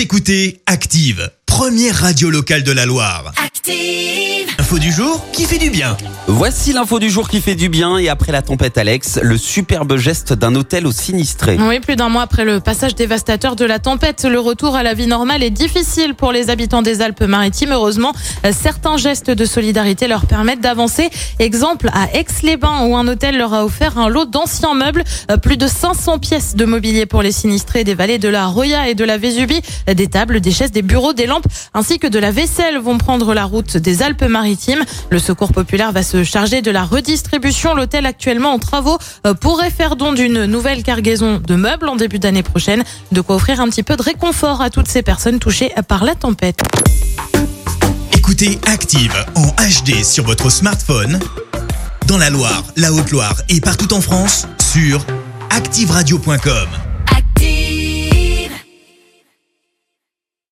Écoutez Active, première radio locale de la Loire. Active. Info du jour qui fait du bien. Voici l'info du jour qui fait du bien et après la tempête Alex, le superbe geste d'un hôtel au sinistré. Oui, plus d'un mois après le passage dévastateur de la tempête, le retour à la vie normale est difficile pour les habitants des Alpes-Maritimes. Heureusement, certains gestes de solidarité leur permettent d'avancer. Exemple à Aix-les-Bains où un hôtel leur a offert un lot d'anciens meubles, euh, plus de 500 pièces de mobilier pour les sinistrés des vallées de la Roya et de la Vésubie, des tables, des chaises, des bureaux, des lampes ainsi que de la vaisselle vont prendre la route des Alpes-Maritimes. Le secours populaire va se charger de la redistribution. L'hôtel actuellement en travaux euh, pourrait faire don d'une nouvelle cargaison de meubles en début d'année prochaine. De quoi offrir un petit peu de réconfort à toutes ces personnes touchées par la tempête. Écoutez Active en HD sur votre smartphone, dans la Loire, la Haute-Loire et partout en France, sur activeradio.com.